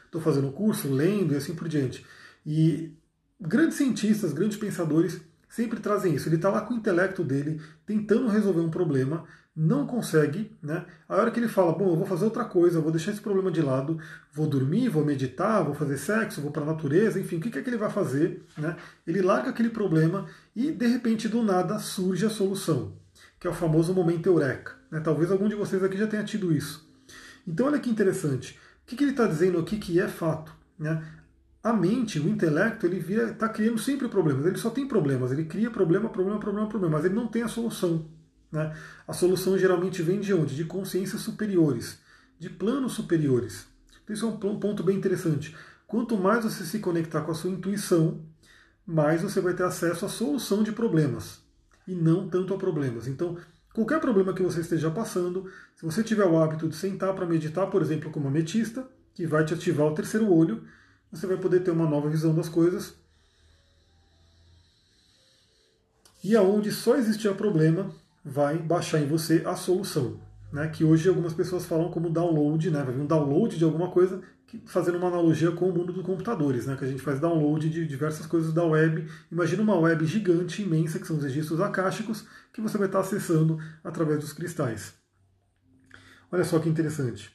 estou né? fazendo curso, lendo e assim por diante. E grandes cientistas, grandes pensadores sempre trazem isso. Ele está lá com o intelecto dele, tentando resolver um problema, não consegue, né? A hora que ele fala, bom, eu vou fazer outra coisa, vou deixar esse problema de lado, vou dormir, vou meditar, vou fazer sexo, vou para a natureza, enfim, o que é que ele vai fazer? Né? Ele larga aquele problema e, de repente, do nada, surge a solução, que é o famoso momento eureka. Né? Talvez algum de vocês aqui já tenha tido isso. Então, olha que interessante. O que, que ele está dizendo aqui que é fato? Né? A mente, o intelecto, ele está criando sempre problemas. Ele só tem problemas. Ele cria problema, problema, problema, problema, mas ele não tem a solução. Né? A solução geralmente vem de onde? De consciências superiores, de planos superiores. Então, isso é um ponto bem interessante. Quanto mais você se conectar com a sua intuição, mais você vai ter acesso à solução de problemas e não tanto a problemas. Então, qualquer problema que você esteja passando, se você tiver o hábito de sentar para meditar, por exemplo, como ametista, que vai te ativar o terceiro olho, você vai poder ter uma nova visão das coisas. E aonde só existia problema, vai baixar em você a solução. Né, que hoje algumas pessoas falam como download, né, vai vir um download de alguma coisa, fazendo uma analogia com o mundo dos computadores, né, que a gente faz download de diversas coisas da web. Imagina uma web gigante, imensa, que são os registros akáshicos, que você vai estar acessando através dos cristais. Olha só que interessante.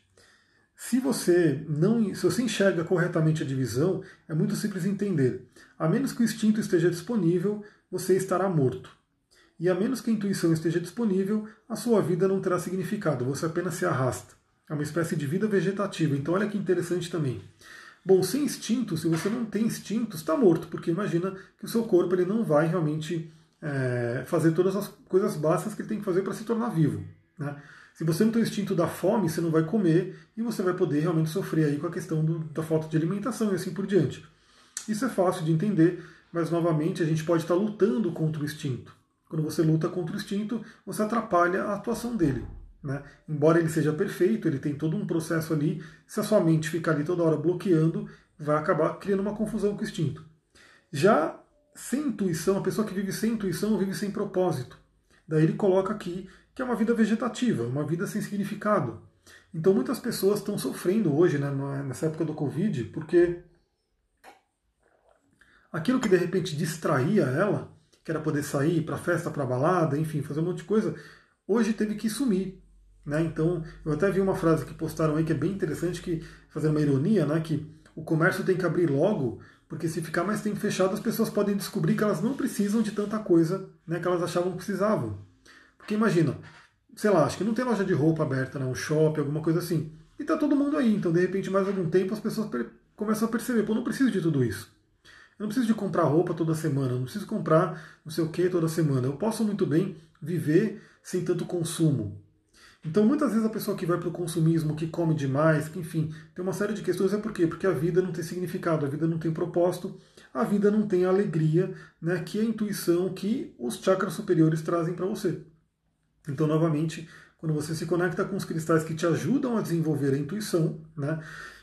Se você não, se você enxerga corretamente a divisão, é muito simples entender. A menos que o instinto esteja disponível, você estará morto. E a menos que a intuição esteja disponível, a sua vida não terá significado, você apenas se arrasta. É uma espécie de vida vegetativa. Então olha que interessante também. Bom, sem instinto, se você não tem instinto, está morto, porque imagina que o seu corpo ele não vai realmente é, fazer todas as coisas básicas que ele tem que fazer para se tornar vivo. Né? Se você não tem o instinto da fome, você não vai comer e você vai poder realmente sofrer aí com a questão do, da falta de alimentação e assim por diante. Isso é fácil de entender, mas novamente a gente pode estar lutando contra o instinto. Quando você luta contra o instinto, você atrapalha a atuação dele. Né? Embora ele seja perfeito, ele tem todo um processo ali, se a sua mente ficar ali toda hora bloqueando, vai acabar criando uma confusão com o instinto. Já sem intuição, a pessoa que vive sem intuição vive sem propósito. Daí ele coloca aqui que é uma vida vegetativa, uma vida sem significado. Então muitas pessoas estão sofrendo hoje, né, nessa época do Covid, porque aquilo que de repente distraía ela, que era poder sair para festa, para balada, enfim, fazer um monte de coisa, hoje teve que sumir. Né? Então, eu até vi uma frase que postaram aí que é bem interessante, que fazendo uma ironia, né, que o comércio tem que abrir logo, porque se ficar mais tempo fechado, as pessoas podem descobrir que elas não precisam de tanta coisa né, que elas achavam que precisavam. Porque imagina, sei lá, acho que não tem loja de roupa aberta, né, um shopping, alguma coisa assim. E tá todo mundo aí, então de repente mais algum tempo as pessoas começam a perceber, pô, não preciso de tudo isso. Eu não preciso de comprar roupa toda semana, eu não preciso comprar não sei o que toda semana. Eu posso muito bem viver sem tanto consumo. Então, muitas vezes a pessoa que vai para o consumismo, que come demais, que enfim, tem uma série de questões. É por quê? Porque a vida não tem significado, a vida não tem propósito, a vida não tem alegria, né, que é a intuição que os chakras superiores trazem para você. Então, novamente, quando você se conecta com os cristais que te ajudam a desenvolver a intuição, né?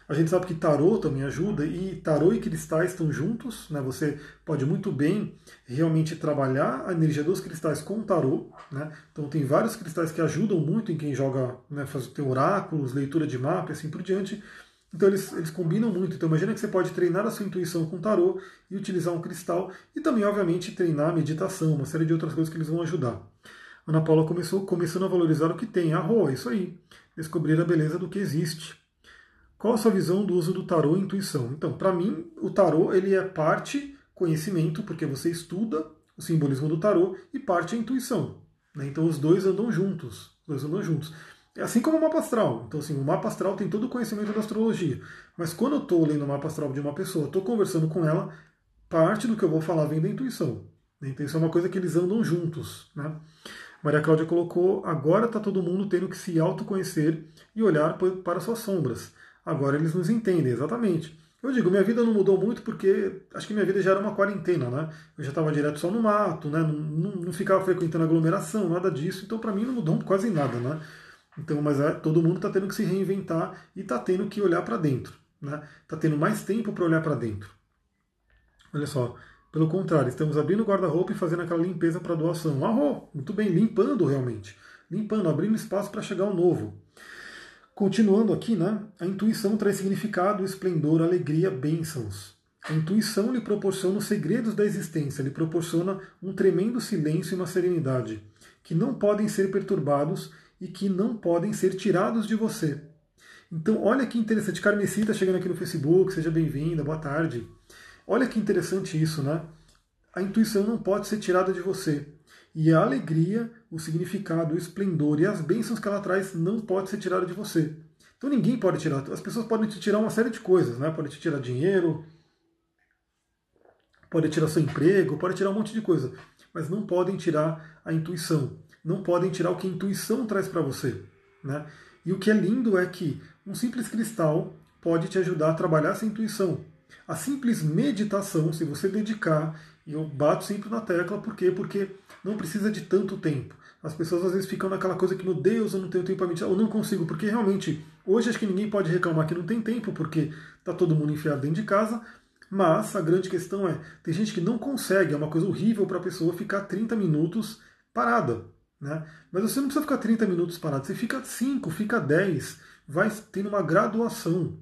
A gente sabe que tarô também ajuda e tarô e cristais estão juntos, né? Você pode muito bem realmente trabalhar a energia dos cristais com tarô, né? Então tem vários cristais que ajudam muito em quem joga, né, faz tem oráculos, leitura de mapa e assim por diante. Então eles, eles combinam muito. Então imagina que você pode treinar a sua intuição com tarô e utilizar um cristal e também, obviamente, treinar a meditação, uma série de outras coisas que eles vão ajudar. Ana Paula começou começando a valorizar o que tem. Arro, é isso aí. Descobrir a beleza do que existe. Qual a sua visão do uso do tarô e intuição? Então, para mim, o tarô ele é parte conhecimento, porque você estuda o simbolismo do tarô, e parte a intuição. Né? Então, os dois andam juntos. Os dois andam juntos. É assim como o mapa astral. Então, assim, o mapa astral tem todo o conhecimento da astrologia. Mas quando eu estou lendo o mapa astral de uma pessoa, estou conversando com ela, parte do que eu vou falar vem da intuição. Então, isso é uma coisa que eles andam juntos. Né? Maria Cláudia colocou: agora está todo mundo tendo que se autoconhecer e olhar para suas sombras. Agora eles nos entendem, exatamente. Eu digo, minha vida não mudou muito porque acho que minha vida já era uma quarentena, né? Eu já estava direto só no mato, né? Não, não, não ficava frequentando aglomeração, nada disso. Então, para mim, não mudou quase nada, né? Então, mas é, todo mundo está tendo que se reinventar e está tendo que olhar para dentro, né? Está tendo mais tempo para olhar para dentro. Olha só, pelo contrário, estamos abrindo o guarda-roupa e fazendo aquela limpeza para doação. Arro, muito bem, limpando realmente. Limpando, abrindo espaço para chegar o novo. Continuando aqui, né? A intuição traz significado, esplendor, alegria, bênçãos. A intuição lhe proporciona os segredos da existência, lhe proporciona um tremendo silêncio e uma serenidade, que não podem ser perturbados e que não podem ser tirados de você. Então, olha que interessante. Carmesita chegando aqui no Facebook, seja bem-vinda, boa tarde. Olha que interessante isso, né? A intuição não pode ser tirada de você. E a alegria, o significado, o esplendor e as bênçãos que ela traz não pode ser tirada de você. Então ninguém pode tirar. As pessoas podem te tirar uma série de coisas, né? Podem te tirar dinheiro, podem tirar seu emprego, podem tirar um monte de coisa, mas não podem tirar a intuição. Não podem tirar o que a intuição traz para você, né? E o que é lindo é que um simples cristal pode te ajudar a trabalhar essa intuição. A simples meditação, se você dedicar, e eu bato sempre na tecla, por quê? Porque não precisa de tanto tempo. As pessoas às vezes ficam naquela coisa que, meu Deus, eu não tenho tempo para meditar, ou não consigo, porque realmente, hoje acho que ninguém pode reclamar que não tem tempo, porque está todo mundo enfiado dentro de casa, mas a grande questão é, tem gente que não consegue, é uma coisa horrível para a pessoa ficar 30 minutos parada. Né? Mas você não precisa ficar 30 minutos parado, você fica 5, fica 10, vai tendo uma graduação.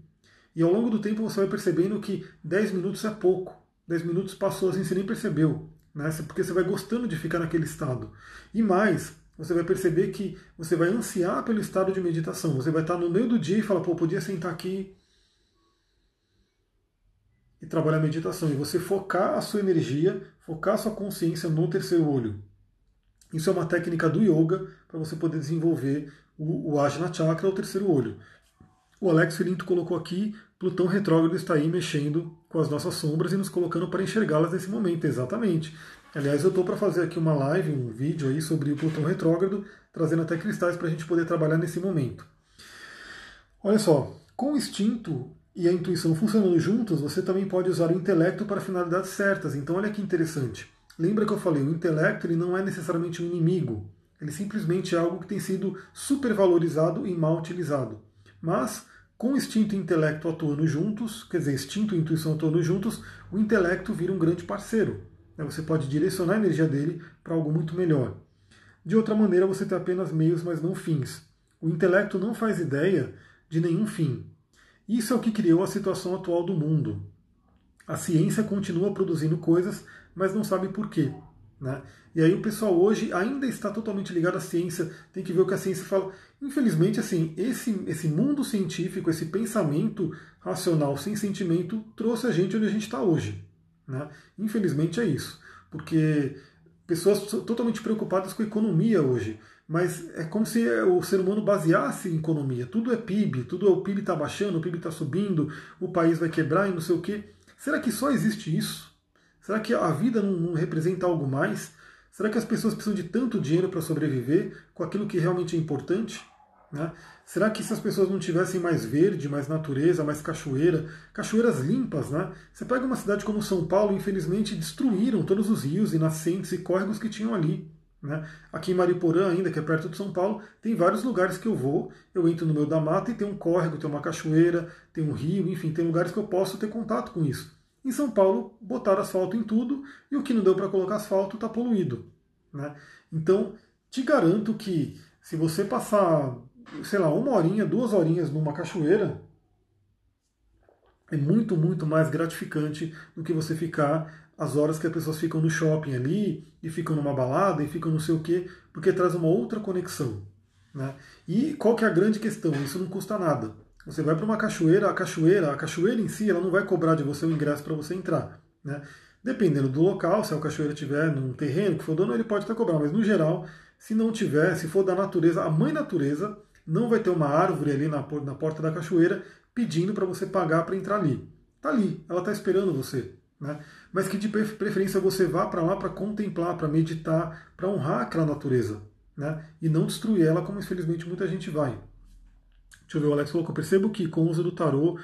E ao longo do tempo você vai percebendo que 10 minutos é pouco. 10 minutos passou assim, você nem percebeu né? porque você vai gostando de ficar naquele estado. E mais, você vai perceber que você vai ansiar pelo estado de meditação. Você vai estar no meio do dia e falar, pô, podia sentar aqui e trabalhar a meditação. E você focar a sua energia, focar a sua consciência no terceiro olho. Isso é uma técnica do yoga para você poder desenvolver o, o Ajna Chakra, o terceiro olho. O Alex Filinto colocou aqui, Plutão retrógrado está aí mexendo com as nossas sombras e nos colocando para enxergá-las nesse momento, exatamente. Aliás, eu estou para fazer aqui uma live, um vídeo aí sobre o Plutão retrógrado, trazendo até cristais para a gente poder trabalhar nesse momento. Olha só, com o instinto e a intuição funcionando juntos, você também pode usar o intelecto para finalidades certas. Então, olha que interessante. Lembra que eu falei, o intelecto ele não é necessariamente um inimigo. Ele simplesmente é algo que tem sido supervalorizado e mal utilizado. Mas com instinto e intelecto atuando juntos, quer dizer, instinto e intuição atuando juntos, o intelecto vira um grande parceiro. Né? Você pode direcionar a energia dele para algo muito melhor. De outra maneira, você tem apenas meios, mas não fins. O intelecto não faz ideia de nenhum fim. Isso é o que criou a situação atual do mundo. A ciência continua produzindo coisas, mas não sabe por quê. Né? E aí o pessoal hoje ainda está totalmente ligado à ciência, tem que ver o que a ciência fala. Infelizmente, assim, esse, esse mundo científico, esse pensamento racional sem sentimento, trouxe a gente onde a gente está hoje. Né? Infelizmente é isso, porque pessoas totalmente preocupadas com a economia hoje, mas é como se o ser humano baseasse em economia. Tudo é PIB, tudo é o PIB está baixando, o PIB está subindo, o país vai quebrar e não sei o quê. Será que só existe isso? Será que a vida não, não representa algo mais? Será que as pessoas precisam de tanto dinheiro para sobreviver com aquilo que realmente é importante? Né? Será que se as pessoas não tivessem mais verde, mais natureza, mais cachoeira, cachoeiras limpas, né? Você pega uma cidade como São Paulo, infelizmente destruíram todos os rios e nascentes e córregos que tinham ali. Né? Aqui em Mariporã, ainda, que é perto de São Paulo, tem vários lugares que eu vou, eu entro no meio da mata e tem um córrego, tem uma cachoeira, tem um rio, enfim, tem lugares que eu posso ter contato com isso. Em São Paulo, botaram asfalto em tudo e o que não deu para colocar asfalto está poluído. Né? Então, te garanto que se você passar, sei lá, uma horinha, duas horinhas numa cachoeira, é muito, muito mais gratificante do que você ficar as horas que as pessoas ficam no shopping ali, e ficam numa balada, e ficam não sei o quê, porque traz uma outra conexão. Né? E qual que é a grande questão? Isso não custa nada. Você vai para uma cachoeira, a cachoeira, a cachoeira em si, ela não vai cobrar de você o ingresso para você entrar. Né? Dependendo do local, se a cachoeira estiver num terreno que for dono, ele pode até cobrar, mas no geral, se não tiver, se for da natureza, a mãe natureza não vai ter uma árvore ali na, na porta da cachoeira pedindo para você pagar para entrar ali. Está ali, ela está esperando você. Né? Mas que de preferência você vá para lá para contemplar, para meditar, para honrar aquela natureza. Né? E não destruir ela como infelizmente muita gente vai. Deixa eu ver, o Alex eu percebo que com o uso do tarô,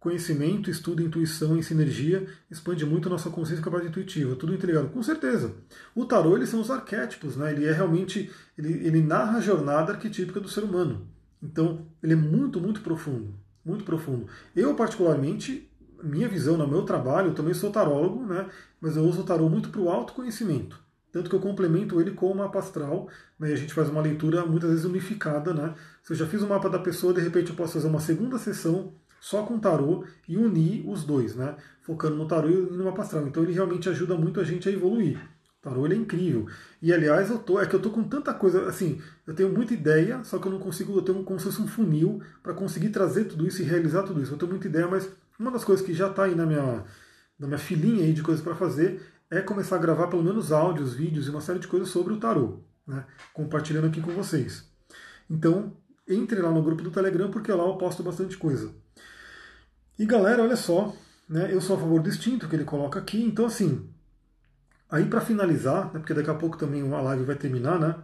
conhecimento, estudo, intuição e sinergia expande muito a nossa consciência e capacidade intuitiva. Tudo integrado. Com certeza. O tarô, eles são os arquétipos, né? Ele é realmente, ele, ele narra a jornada arquetípica do ser humano. Então, ele é muito, muito profundo. Muito profundo. Eu, particularmente, minha visão no meu trabalho, eu também sou tarólogo, né? Mas eu uso o tarô muito para o autoconhecimento. Tanto que eu complemento ele com o mapa astral, né, e a gente faz uma leitura muitas vezes unificada. Né? Se eu já fiz o mapa da pessoa, de repente eu posso fazer uma segunda sessão só com tarô e unir os dois, né? focando no tarô e no mapa astral. Então ele realmente ajuda muito a gente a evoluir. O tarô ele é incrível. E aliás, eu tô, é que eu tô com tanta coisa, assim, eu tenho muita ideia, só que eu não consigo, eu tenho como se fosse um funil para conseguir trazer tudo isso e realizar tudo isso. Eu tenho muita ideia, mas uma das coisas que já está aí na minha, na minha filinha aí de coisas para fazer é começar a gravar pelo menos áudios, vídeos e uma série de coisas sobre o tarô, né? compartilhando aqui com vocês. Então, entre lá no grupo do Telegram, porque lá eu posto bastante coisa. E galera, olha só, né, eu sou a favor do instinto que ele coloca aqui, então assim, aí para finalizar, né, porque daqui a pouco também a live vai terminar, né,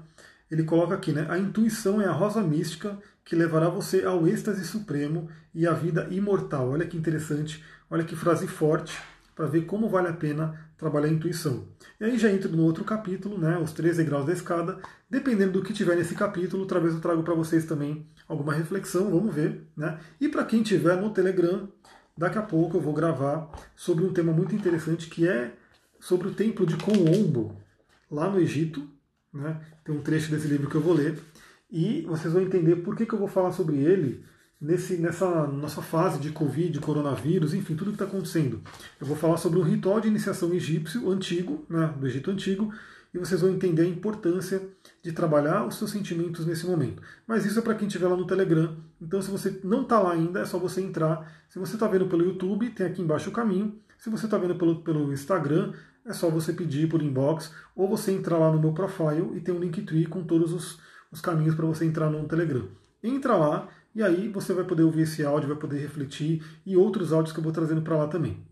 ele coloca aqui, né, a intuição é a rosa mística que levará você ao êxtase supremo e à vida imortal. Olha que interessante, olha que frase forte para ver como vale a pena trabalhar a intuição. E aí já entro no outro capítulo, né, os 13 graus da escada. Dependendo do que tiver nesse capítulo, talvez eu trago para vocês também alguma reflexão, vamos ver. Né? E para quem tiver no Telegram, daqui a pouco eu vou gravar sobre um tema muito interessante que é sobre o templo de Komombo, lá no Egito. Né? Tem um trecho desse livro que eu vou ler. E vocês vão entender por que, que eu vou falar sobre ele nesse, nessa nossa fase de Covid, coronavírus, enfim, tudo que está acontecendo. Eu vou falar sobre um ritual de iniciação egípcio antigo, né, do Egito Antigo, e vocês vão entender a importância de trabalhar os seus sentimentos nesse momento. Mas isso é para quem estiver lá no Telegram. Então, se você não está lá ainda, é só você entrar. Se você está vendo pelo YouTube, tem aqui embaixo o caminho. Se você está vendo pelo, pelo Instagram, é só você pedir por inbox ou você entrar lá no meu profile e tem um Linktree com todos os, os caminhos para você entrar no Telegram. Entra lá e aí você vai poder ouvir esse áudio, vai poder refletir e outros áudios que eu vou trazendo para lá também.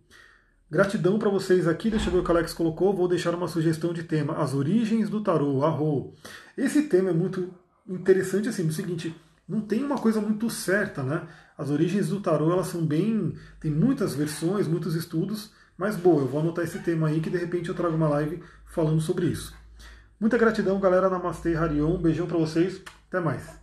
Gratidão para vocês aqui, deixa eu ver o que o Alex colocou, vou deixar uma sugestão de tema, as origens do tarô, arro. Esse tema é muito interessante assim, no seguinte, não tem uma coisa muito certa, né? As origens do tarô, elas são bem, tem muitas versões, muitos estudos, mas boa, eu vou anotar esse tema aí que de repente eu trago uma live falando sobre isso. Muita gratidão, galera, Namastê, Harion, um beijão para vocês, até mais.